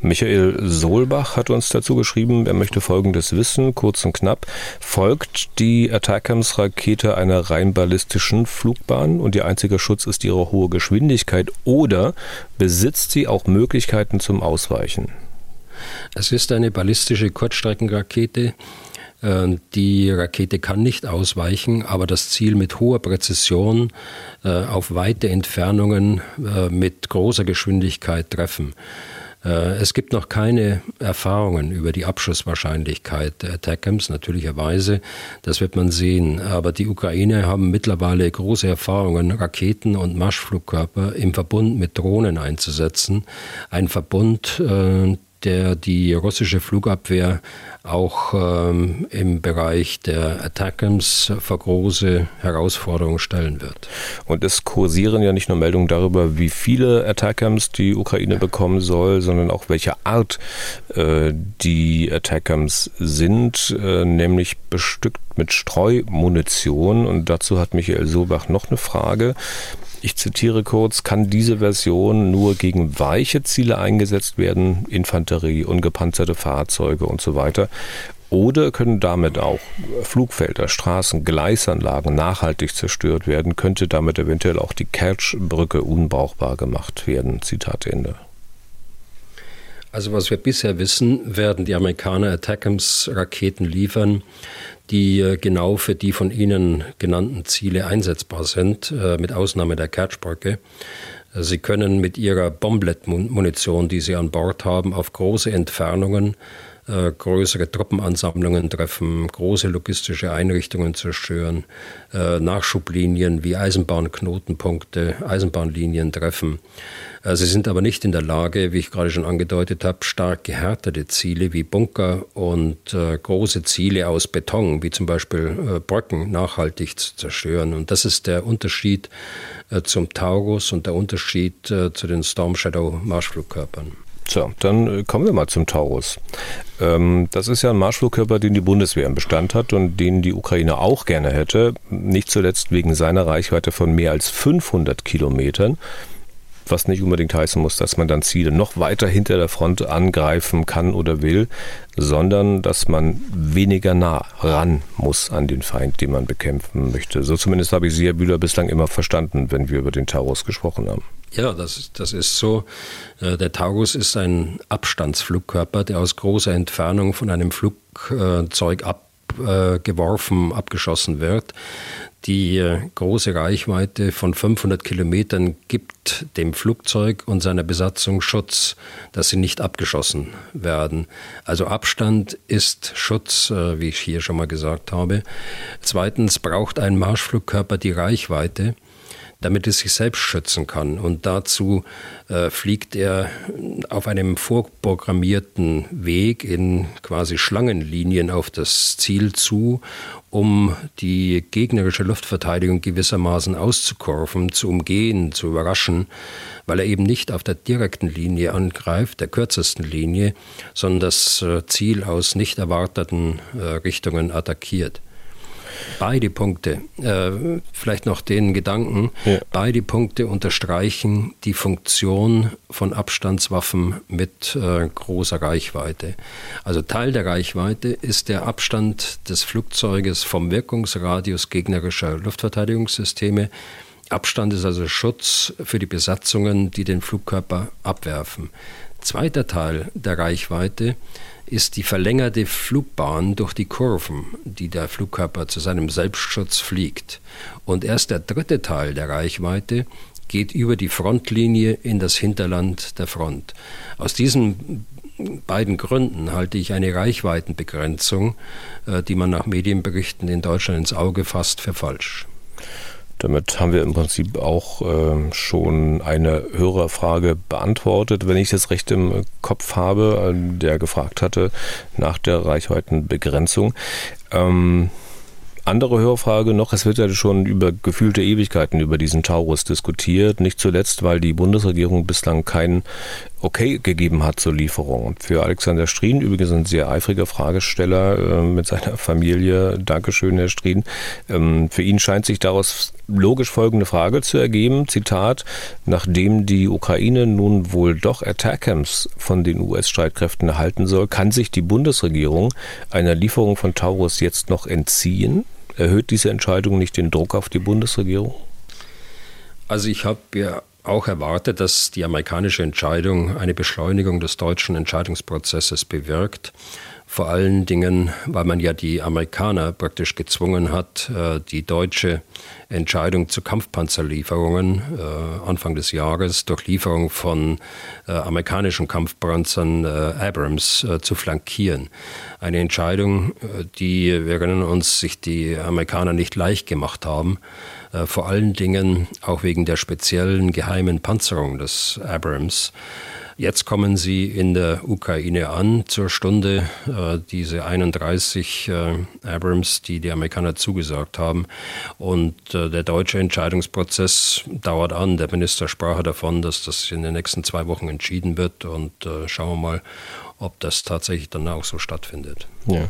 Michael Solbach hat uns dazu geschrieben, er möchte Folgendes wissen, kurz und knapp. Folgt die Attackams-Rakete einer rein ballistischen Flugbahn und ihr einziger Schutz ist ihre hohe Geschwindigkeit oder besitzt sie auch Möglichkeiten zum Ausweichen? Es ist eine ballistische Kurzstreckenrakete, die Rakete kann nicht ausweichen, aber das Ziel mit hoher Präzision äh, auf weite Entfernungen äh, mit großer Geschwindigkeit treffen. Es gibt noch keine Erfahrungen über die Abschusswahrscheinlichkeit der Attackams, natürlicherweise. Das wird man sehen. Aber die Ukrainer haben mittlerweile große Erfahrungen, Raketen und Marschflugkörper im Verbund mit Drohnen einzusetzen. Ein Verbund, der die russische Flugabwehr auch ähm, im Bereich der Attackams vor große Herausforderungen stellen wird. Und es kursieren ja nicht nur Meldungen darüber, wie viele Attackams die Ukraine bekommen soll, sondern auch welche Art äh, die Attackams sind, äh, nämlich bestückt mit Streumunition. Und dazu hat Michael Sobach noch eine Frage. Ich zitiere kurz, kann diese Version nur gegen weiche Ziele eingesetzt werden, Infanterie, ungepanzerte Fahrzeuge und so weiter. Oder können damit auch Flugfelder, Straßen, Gleisanlagen nachhaltig zerstört werden? Könnte damit eventuell auch die Kertsch-Brücke unbrauchbar gemacht werden? Zitat Ende. Also was wir bisher wissen, werden die Amerikaner Attackams-Raketen liefern, die äh, genau für die von Ihnen genannten Ziele einsetzbar sind, äh, mit Ausnahme der Kertschbrücke. Sie können mit Ihrer Bomblet-Munition, die Sie an Bord haben, auf große Entfernungen äh, größere Truppenansammlungen treffen, große logistische Einrichtungen zerstören, äh, Nachschublinien wie Eisenbahnknotenpunkte, Eisenbahnlinien treffen. Äh, sie sind aber nicht in der Lage, wie ich gerade schon angedeutet habe, stark gehärtete Ziele wie Bunker und große Ziele aus Beton, wie zum Beispiel Brücken, nachhaltig zu zerstören. Und das ist der Unterschied zum Taurus und der Unterschied zu den Storm Shadow Marschflugkörpern. So, dann äh, kommen wir mal zum Taurus. Ähm, das ist ja ein Marschflugkörper, den die Bundeswehr im Bestand hat und den die Ukraine auch gerne hätte. Nicht zuletzt wegen seiner Reichweite von mehr als 500 Kilometern was nicht unbedingt heißen muss, dass man dann Ziele noch weiter hinter der Front angreifen kann oder will, sondern dass man weniger nah ran muss an den Feind, den man bekämpfen möchte. So zumindest habe ich Sie, Herr Bühler, bislang immer verstanden, wenn wir über den Taurus gesprochen haben. Ja, das, das ist so. Äh, der Taurus ist ein Abstandsflugkörper, der aus großer Entfernung von einem Flugzeug abgeworfen, abgeschossen wird. Die äh, große Reichweite von 500 Kilometern gibt dem Flugzeug und seiner Besatzung Schutz, dass sie nicht abgeschossen werden. Also Abstand ist Schutz, äh, wie ich hier schon mal gesagt habe. Zweitens braucht ein Marschflugkörper die Reichweite damit es sich selbst schützen kann. Und dazu äh, fliegt er auf einem vorprogrammierten Weg in quasi Schlangenlinien auf das Ziel zu, um die gegnerische Luftverteidigung gewissermaßen auszukurven, zu umgehen, zu überraschen, weil er eben nicht auf der direkten Linie angreift, der kürzesten Linie, sondern das äh, Ziel aus nicht erwarteten äh, Richtungen attackiert beide Punkte, äh, vielleicht noch den Gedanken, ja. beide Punkte unterstreichen die Funktion von Abstandswaffen mit äh, großer Reichweite. Also Teil der Reichweite ist der Abstand des Flugzeuges vom Wirkungsradius gegnerischer Luftverteidigungssysteme. Abstand ist also Schutz für die Besatzungen, die den Flugkörper abwerfen. Zweiter Teil der Reichweite ist die verlängerte Flugbahn durch die Kurven, die der Flugkörper zu seinem Selbstschutz fliegt. Und erst der dritte Teil der Reichweite geht über die Frontlinie in das Hinterland der Front. Aus diesen beiden Gründen halte ich eine Reichweitenbegrenzung, äh, die man nach Medienberichten in Deutschland ins Auge fasst, für falsch. Damit haben wir im Prinzip auch äh, schon eine Hörerfrage beantwortet, wenn ich das recht im Kopf habe, äh, der gefragt hatte nach der Reichweitenbegrenzung. Ähm, andere Hörfrage noch, es wird ja schon über gefühlte Ewigkeiten über diesen Taurus diskutiert, nicht zuletzt, weil die Bundesregierung bislang kein Okay gegeben hat zur Lieferung. Für Alexander Strien, übrigens ein sehr eifriger Fragesteller äh, mit seiner Familie, Dankeschön, Herr Strien, ähm, für ihn scheint sich daraus logisch folgende Frage zu ergeben, Zitat, nachdem die Ukraine nun wohl doch Attackams von den US-Streitkräften erhalten soll, kann sich die Bundesregierung einer Lieferung von Taurus jetzt noch entziehen? Erhöht diese Entscheidung nicht den Druck auf die Bundesregierung? Also ich habe ja auch erwartet, dass die amerikanische Entscheidung eine Beschleunigung des deutschen Entscheidungsprozesses bewirkt. Vor allen Dingen, weil man ja die Amerikaner praktisch gezwungen hat, äh, die deutsche Entscheidung zu Kampfpanzerlieferungen äh, Anfang des Jahres durch Lieferung von äh, amerikanischen Kampfpanzern Abrams zu flankieren. Eine Entscheidung, die, wir erinnern uns, sich die Amerikaner nicht leicht gemacht haben vor allen Dingen auch wegen der speziellen geheimen Panzerung des Abrams. Jetzt kommen sie in der Ukraine an zur Stunde, äh, diese 31 äh, Abrams, die die Amerikaner zugesagt haben. Und äh, der deutsche Entscheidungsprozess dauert an. Der Minister sprach davon, dass das in den nächsten zwei Wochen entschieden wird. Und äh, schauen wir mal, ob das tatsächlich dann auch so stattfindet. Ja.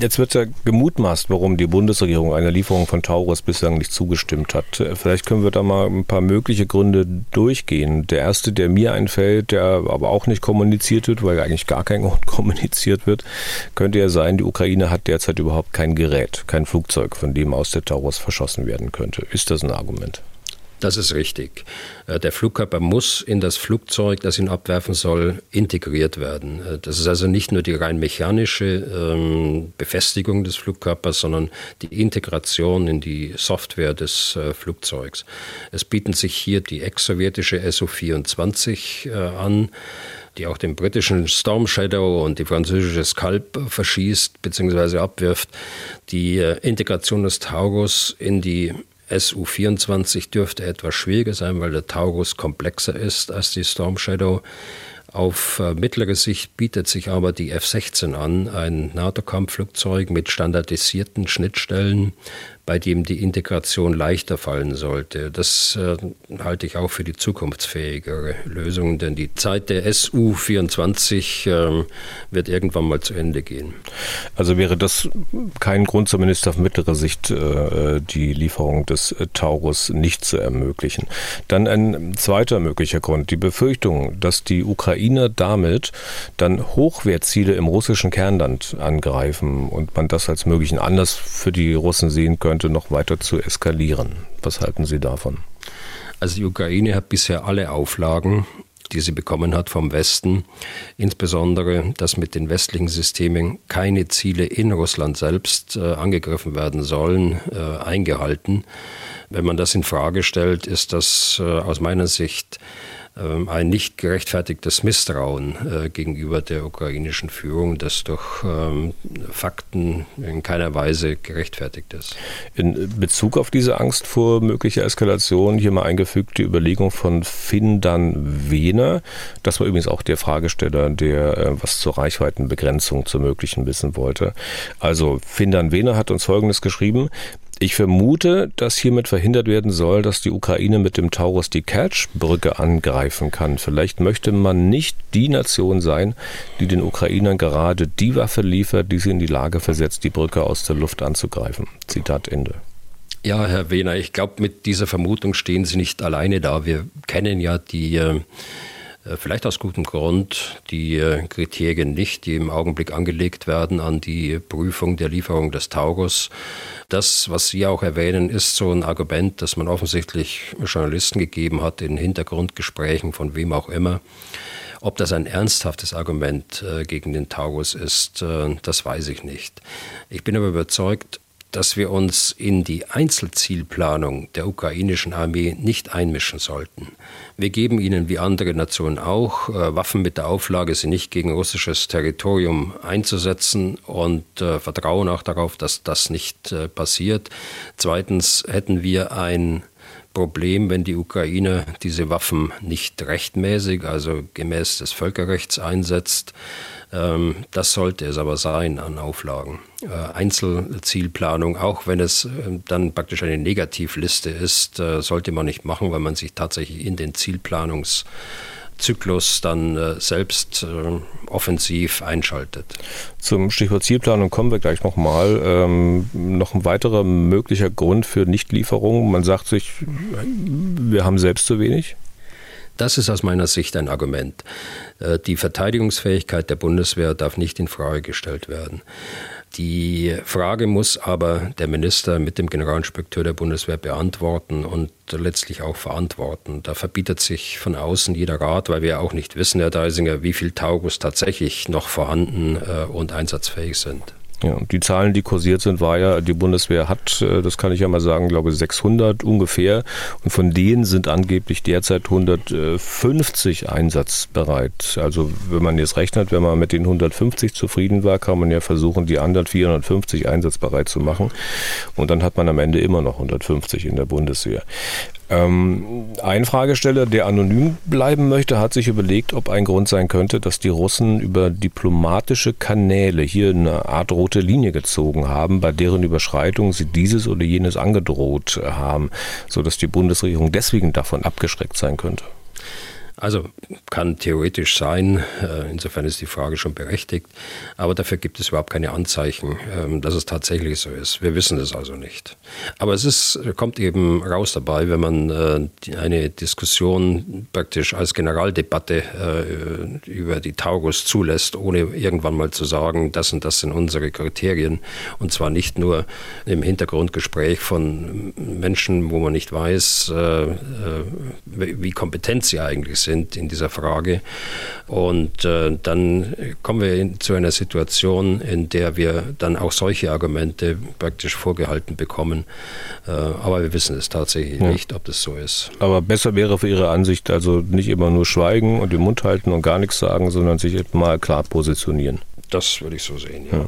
Jetzt wird ja gemutmaßt, warum die Bundesregierung einer Lieferung von Taurus bislang nicht zugestimmt hat. Vielleicht können wir da mal ein paar mögliche Gründe durchgehen. Der erste, der mir einfällt, der aber auch nicht kommuniziert wird, weil eigentlich gar kein Grund kommuniziert wird, könnte ja sein, die Ukraine hat derzeit überhaupt kein Gerät, kein Flugzeug, von dem aus der Taurus verschossen werden könnte. Ist das ein Argument? Das ist richtig. Äh, der Flugkörper muss in das Flugzeug, das ihn abwerfen soll, integriert werden. Äh, das ist also nicht nur die rein mechanische ähm, Befestigung des Flugkörpers, sondern die Integration in die Software des äh, Flugzeugs. Es bieten sich hier die ex-sowjetische SU-24 an die auch den britischen Storm Shadow und die französische Scalp verschießt bzw. abwirft. Die Integration des Taurus in die SU-24 dürfte etwas schwieriger sein, weil der Taurus komplexer ist als die Storm Shadow. Auf äh, mittlere Sicht bietet sich aber die F-16 an, ein NATO-Kampfflugzeug mit standardisierten Schnittstellen, bei dem die Integration leichter fallen sollte. Das äh, halte ich auch für die zukunftsfähigere Lösung, denn die Zeit der SU-24 äh, wird irgendwann mal zu Ende gehen. Also wäre das kein Grund, zumindest auf mittlere Sicht, äh, die Lieferung des äh, Taurus nicht zu ermöglichen. Dann ein zweiter möglicher Grund, die Befürchtung, dass die Ukrainer damit dann Hochwertziele im russischen Kernland angreifen und man das als möglichen Anlass für die Russen sehen könnte könnte, noch weiter zu eskalieren. Was halten Sie davon? Also die Ukraine hat bisher alle Auflagen, die sie bekommen hat vom Westen, insbesondere, dass mit den westlichen Systemen keine Ziele in Russland selbst äh, angegriffen werden sollen, äh, eingehalten. Wenn man das in Frage stellt, ist das äh, aus meiner Sicht ein nicht gerechtfertigtes Misstrauen äh, gegenüber der ukrainischen Führung, das durch ähm, Fakten in keiner Weise gerechtfertigt ist. In Bezug auf diese Angst vor möglicher Eskalation hier mal eingefügt die Überlegung von Findan Wehner. Das war übrigens auch der Fragesteller, der äh, was zur Reichweitenbegrenzung zur möglichen wissen wollte. Also Findan Wehner hat uns Folgendes geschrieben. Ich vermute, dass hiermit verhindert werden soll, dass die Ukraine mit dem Taurus die Kertsch-Brücke angreifen kann. Vielleicht möchte man nicht die Nation sein, die den Ukrainern gerade die Waffe liefert, die sie in die Lage versetzt, die Brücke aus der Luft anzugreifen. Zitat Ende. Ja, Herr Wehner, ich glaube, mit dieser Vermutung stehen Sie nicht alleine da. Wir kennen ja die äh, vielleicht aus gutem Grund die äh, Kriterien nicht, die im Augenblick angelegt werden an die Prüfung der Lieferung des Taurus. Das, was Sie auch erwähnen, ist so ein Argument, das man offensichtlich Journalisten gegeben hat in Hintergrundgesprächen von wem auch immer. Ob das ein ernsthaftes Argument äh, gegen den Taurus ist, das weiß ich nicht. Ich bin aber überzeugt, dass wir uns in die Einzelzielplanung der ukrainischen Armee nicht einmischen sollten. Wir geben ihnen wie andere Nationen auch äh, Waffen mit der Auflage, sie nicht gegen russisches Territorium einzusetzen und äh, vertrauen auch darauf, dass das nicht äh, passiert. Zweitens hätten wir ein Problem, wenn die Ukraine diese Waffen nicht rechtmäßig, also gemäß des Völkerrechts einsetzt. Ähm, das sollte es aber sein an Auflagen. Äh, Einzelzielplanung, auch wenn es ähm, dann praktisch eine Negativliste ist, äh, sollte man nicht machen, weil man sich tatsächlich in den Zielplanungszyklus dann äh, selbst offensiv einschaltet. Zum Stichwort Zielplanung kommen wir gleich nochmal. Ähm, noch ein weiterer möglicher Grund für Nichtlieferung. Man sagt sich, wir haben selbst zu wenig. Das ist aus meiner Sicht ein Argument. Äh, die Verteidigungsfähigkeit der Bundeswehr darf nicht in Frage gestellt werden. Die Frage muss aber der Minister mit dem Generalinspekteur der Bundeswehr beantworten und letztlich auch verantworten. Da verbietet sich von außen jeder Rat, weil wir ja auch nicht wissen, Herr Deisinger, wie viel Taurus tatsächlich noch vorhanden äh, und einsatzfähig sind. Ja, die Zahlen, die kursiert sind, war ja, die Bundeswehr hat, äh, das kann ich ja mal sagen, glaube 600 ungefähr. Und von denen sind angeblich derzeit 150 einsatzbereit. Also wenn man jetzt rechnet, wenn man mit den 150 zufrieden war, kann man ja versuchen, die anderen 450 einsatzbereit zu machen. Und dann hat man am Ende immer noch 150 in der Bundeswehr. Ähm, ein Fragesteller, der anonym bleiben möchte, hat sich überlegt, ob ein Grund sein könnte, dass die Russen über diplomatische Kanäle hier eine Art rote Linie gezogen haben, bei deren Überschreitung sie dieses oder jenes angedroht haben, sodass die Bundesregierung deswegen davon abgeschreckt sein könnte. Also kann theoretisch sein, äh, insofern ist die Frage schon berechtigt, aber dafür gibt es überhaupt keine Anzeichen, ähm, dass es tatsächlich so ist. Wir wissen es also nicht. Aber es ist, kommt eben raus dabei, wenn man äh, eine Diskussion praktisch als Generaldebatte äh, über die Taurus zulässt, ohne irgendwann mal zu sagen, das und das sind unsere Kriterien. Und zwar nicht nur im Hintergrundgespräch von Menschen, wo man nicht weiß, wie kompetent sie eigentlich sind sind in dieser Frage. Und äh, dann kommen wir in, zu einer Situation, in der wir dann auch solche Argumente praktisch vorgehalten bekommen. Äh, aber wir wissen es tatsächlich ja. nicht, ob das so ist. Aber besser wäre für Ihre Ansicht also nicht immer nur schweigen und den Mund halten und gar nichts sagen, sondern sich mal klar positionieren. Das würde ich so sehen, ja. ja.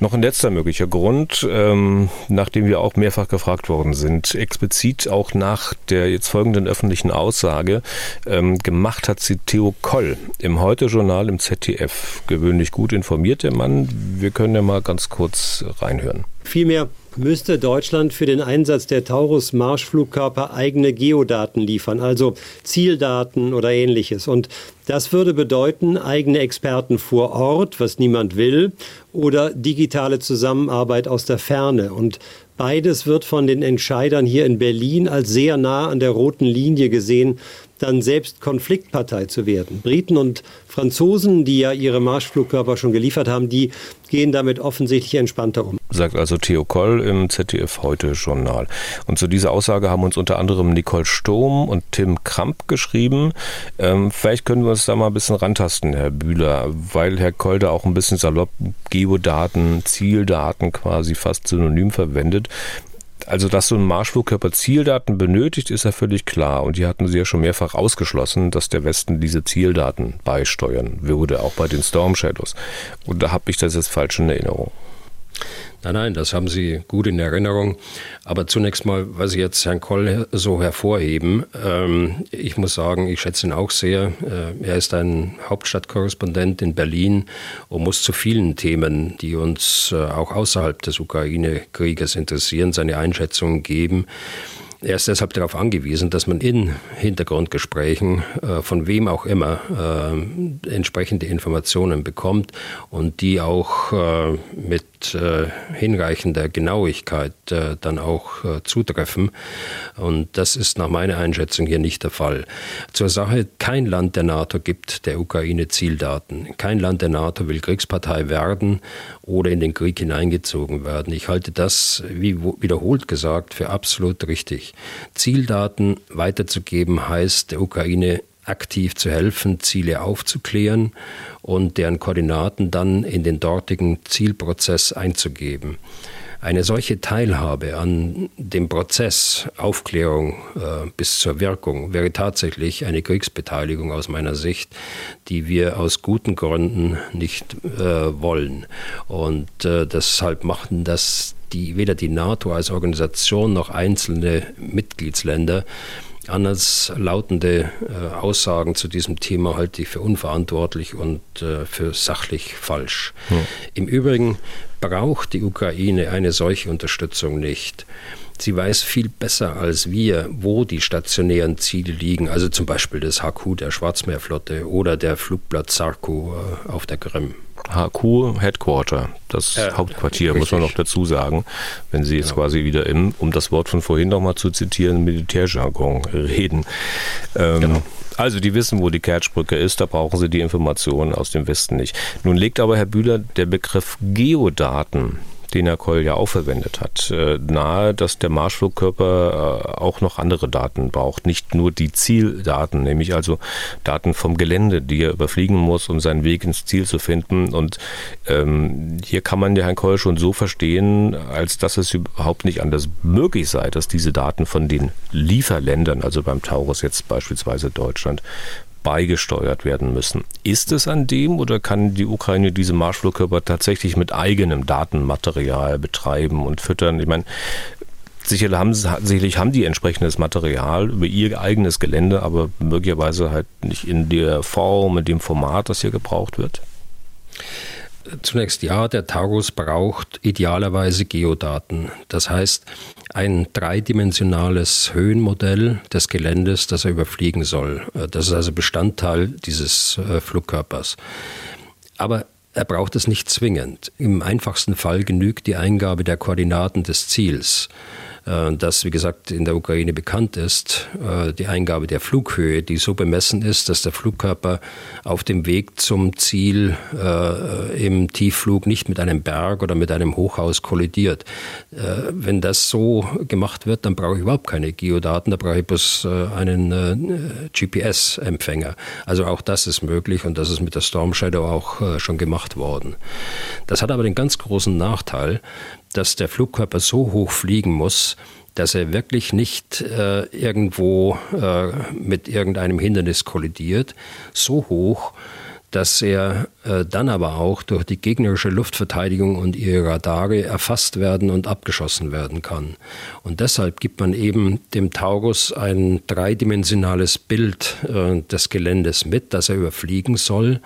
Noch ein letzter möglicher Grund, ähm, nachdem wir auch mehrfach gefragt worden sind, explizit auch nach der jetzt folgenden öffentlichen Aussage, ähm, gemacht hat sie Theo Koll im Heute-Journal im ZDF. Gewöhnlich gut informiert Mann. Wir können ja mal ganz kurz reinhören. Vielmehr müsste Deutschland für den Einsatz der Taurus-Marschflugkörper eigene Geodaten liefern, also Zieldaten oder ähnliches. Und das würde bedeuten, eigene Experten vor Ort, was niemand will, oder digitale Zusammenarbeit aus der Ferne. Und beides wird von den Entscheidern hier in Berlin als sehr nah an der roten Linie gesehen, dann selbst Konfliktpartei zu werden. Briten und Franzosen, die ja ihre Marschflugkörper schon geliefert haben, die gehen damit offensichtlich entspannter um. Sagt also Theo Koll im ZDF Heute Journal. Und zu dieser Aussage haben uns unter anderem Nicole Sturm und Tim Kramp geschrieben. Ähm, vielleicht können wir uns da mal ein bisschen rantasten, Herr Bühler, weil Herr Koll da auch ein bisschen salopp Geodaten, Zieldaten quasi fast synonym verwendet. Also, dass so ein Marschflugkörper Zieldaten benötigt, ist ja völlig klar. Und hier hatten Sie ja schon mehrfach ausgeschlossen, dass der Westen diese Zieldaten beisteuern würde, auch bei den Storm Shadows. Und da habe ich das jetzt falsch in Erinnerung. Nein, nein, das haben Sie gut in Erinnerung. Aber zunächst mal, was Sie jetzt Herrn Koll so hervorheben, ähm, ich muss sagen, ich schätze ihn auch sehr. Äh, er ist ein Hauptstadtkorrespondent in Berlin und muss zu vielen Themen, die uns äh, auch außerhalb des Ukraine-Krieges interessieren, seine Einschätzungen geben. Er ist deshalb darauf angewiesen, dass man in Hintergrundgesprächen äh, von wem auch immer äh, entsprechende Informationen bekommt und die auch äh, mit äh, hinreichender Genauigkeit äh, dann auch äh, zutreffen. Und das ist nach meiner Einschätzung hier nicht der Fall. Zur Sache, kein Land der NATO gibt der Ukraine Zieldaten. Kein Land der NATO will Kriegspartei werden oder in den Krieg hineingezogen werden. Ich halte das, wie wiederholt gesagt, für absolut richtig. Zieldaten weiterzugeben heißt, der Ukraine aktiv zu helfen, Ziele aufzuklären und deren Koordinaten dann in den dortigen Zielprozess einzugeben. Eine solche Teilhabe an dem Prozess Aufklärung äh, bis zur Wirkung wäre tatsächlich eine Kriegsbeteiligung aus meiner Sicht, die wir aus guten Gründen nicht äh, wollen. Und äh, deshalb machten das die, weder die NATO als Organisation noch einzelne Mitgliedsländer Anders lautende äh, Aussagen zu diesem Thema halte ich für unverantwortlich und äh, für sachlich falsch. Hm. Im Übrigen braucht die Ukraine eine solche Unterstützung nicht. Sie weiß viel besser als wir, wo die stationären Ziele liegen, also zum Beispiel das HQ der Schwarzmeerflotte oder der Flugplatz Sarko äh, auf der Krim. HQ Headquarter, das äh, Hauptquartier, richtig. muss man noch dazu sagen, wenn Sie jetzt genau. quasi wieder im, um das Wort von vorhin nochmal zu zitieren, Militärjargon reden. Ähm, genau. Also die wissen, wo die Kertschbrücke ist, da brauchen sie die Informationen aus dem Westen nicht. Nun legt aber Herr Bühler der Begriff Geodaten den Herr Koll ja auch verwendet hat, äh, nahe, dass der Marschflugkörper äh, auch noch andere Daten braucht, nicht nur die Zieldaten, nämlich also Daten vom Gelände, die er überfliegen muss, um seinen Weg ins Ziel zu finden. Und ähm, hier kann man ja Herrn Koll schon so verstehen, als dass es überhaupt nicht anders möglich sei, dass diese Daten von den Lieferländern, also beim Taurus jetzt beispielsweise Deutschland, beigesteuert werden müssen. Ist es an dem oder kann die Ukraine diese Marschflugkörper tatsächlich mit eigenem Datenmaterial betreiben und füttern? Ich meine, Sicherlich haben, sicherlich haben die entsprechendes Material über ihr eigenes Gelände, aber möglicherweise halt nicht in der Form, in dem Format, das hier gebraucht wird. Zunächst ja, der Taurus braucht idealerweise Geodaten. Das heißt, ein dreidimensionales Höhenmodell des Geländes, das er überfliegen soll. Das ist also Bestandteil dieses äh, Flugkörpers. Aber er braucht es nicht zwingend. Im einfachsten Fall genügt die Eingabe der Koordinaten des Ziels. Äh, das, wie gesagt, in der Ukraine bekannt ist, äh, die Eingabe der Flughöhe, die so bemessen ist, dass der Flugkörper auf dem Weg zum Ziel äh, im Tiefflug nicht mit einem Berg oder mit einem Hochhaus kollidiert. Wenn das so gemacht wird, dann brauche ich überhaupt keine Geodaten, da brauche ich bloß einen GPS-Empfänger. Also auch das ist möglich und das ist mit der Storm Shadow auch schon gemacht worden. Das hat aber den ganz großen Nachteil, dass der Flugkörper so hoch fliegen muss, dass er wirklich nicht äh, irgendwo äh, mit irgendeinem Hindernis kollidiert, so hoch, dass er äh, dann aber auch durch die gegnerische Luftverteidigung und ihre Radare erfasst werden und abgeschossen werden kann. Und deshalb gibt man eben dem Taurus ein dreidimensionales Bild äh, des Geländes mit, das er überfliegen soll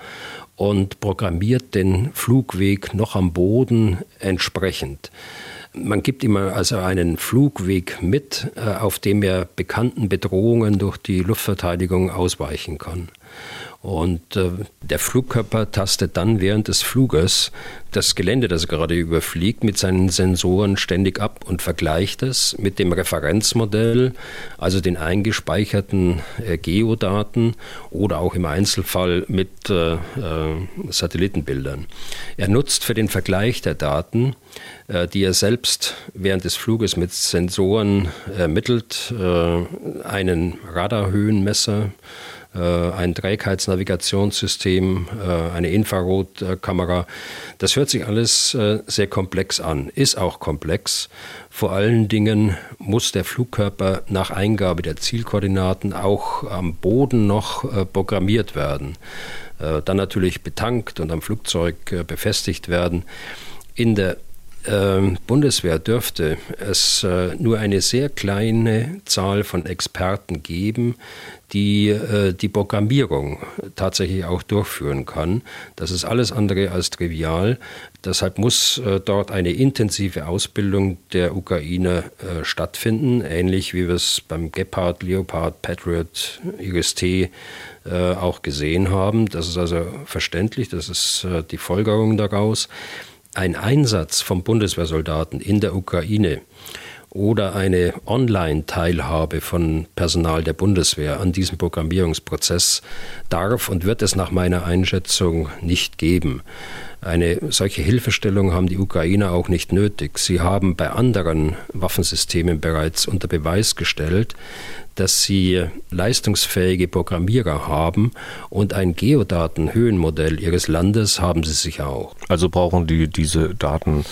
und programmiert den Flugweg noch am Boden entsprechend. Man gibt ihm also einen Flugweg mit, äh, auf dem er bekannten Bedrohungen durch die Luftverteidigung ausweichen kann. Und äh, der Flugkörper tastet dann während des Fluges das Gelände, das er gerade überfliegt, mit seinen Sensoren ständig ab und vergleicht es mit dem Referenzmodell, also den eingespeicherten äh, Geodaten oder auch im Einzelfall mit äh, äh Satellitenbildern. Er nutzt für den Vergleich der Daten, äh, die er selbst während des Fluges mit Sensoren ermittelt, äh, einen Radarhöhenmesser, ein Trägheitsnavigationssystem, äh, eine Infrarotkamera. Das hört sich alles äh, sehr komplex an, ist auch komplex. Vor allen Dingen muss der Flugkörper nach Eingabe der Zielkoordinaten auch am Boden noch programmiert werden. Dann natürlich betankt und am Flugzeug befestigt werden. In der ähm, Bundeswehr dürfte es äh, nur eine sehr kleine Zahl von Experten geben, die äh, die Programmierung tatsächlich auch durchführen kann. Das ist alles andere als trivial. Deshalb muss äh, dort eine intensive Ausbildung der Ukraine stattfinden, ähnlich wie wir es beim Gepard, Leopard, Patriot, IGST auch gesehen haben. Das ist also verständlich, das ist die Folgerung daraus ein Einsatz von Bundeswehrsoldaten in der Ukraine oder eine Online-Teilhabe von Personal der Bundeswehr an diesem Programmierungsprozess darf und wird es nach meiner Einschätzung nicht geben. Eine solche Hilfestellung haben die Ukrainer auch nicht nötig. Sie haben bei anderen Waffensystemen bereits unter Beweis gestellt, dass sie leistungsfähige Programmierer haben und ein Geodatenhöhenmodell ihres Landes haben sie sicher auch. Also brauchen die diese Daten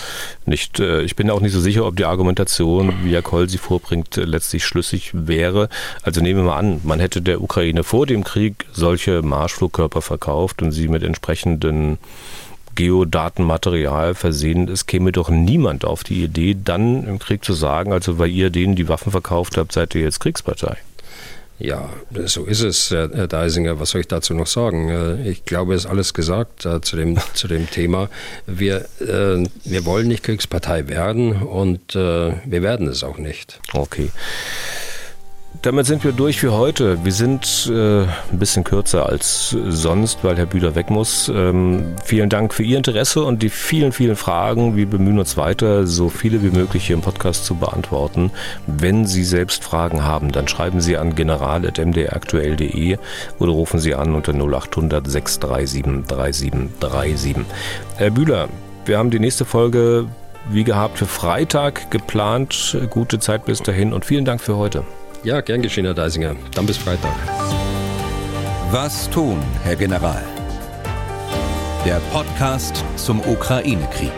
nicht. Äh, ich bin auch nicht so sicher, ob die Argumentation, wie Herr Koll sie vorbringt, letztlich schlüssig wäre. Also nehmen wir mal an, man hätte der Ukraine vor dem Krieg solche Marschflugkörper verkauft und sie mit entsprechenden Geodatenmaterial versehen. Es käme doch niemand auf die Idee, dann im Krieg zu sagen, also weil ihr denen die Waffen verkauft habt, seid ihr jetzt Kriegspartei. Ja, so ist es, Herr Deisinger. Was soll ich dazu noch sagen? Äh, ich glaube, es ist alles gesagt äh, zu, dem, zu dem Thema. Wir, äh, wir wollen nicht Kriegspartei werden und wir werden es auch nicht. Okay. Damit sind wir durch für heute. Wir sind äh, ein bisschen kürzer als sonst, weil Herr Bühler weg muss. Ähm, vielen Dank für Ihr Interesse und die vielen, vielen Fragen. Wir bemühen uns weiter, so viele wie möglich hier im Podcast zu beantworten. Wenn Sie selbst Fragen haben, dann schreiben Sie an general.mdraktuell.de oder rufen Sie an unter 0800 637 3737. Herr Bühler, wir haben die nächste Folge wie gehabt für Freitag geplant. Gute Zeit bis dahin und vielen Dank für heute. Ja, gern geschehen, Herr Deisinger. Dann bis Freitag. Was tun, Herr General? Der Podcast zum Ukraine-Krieg.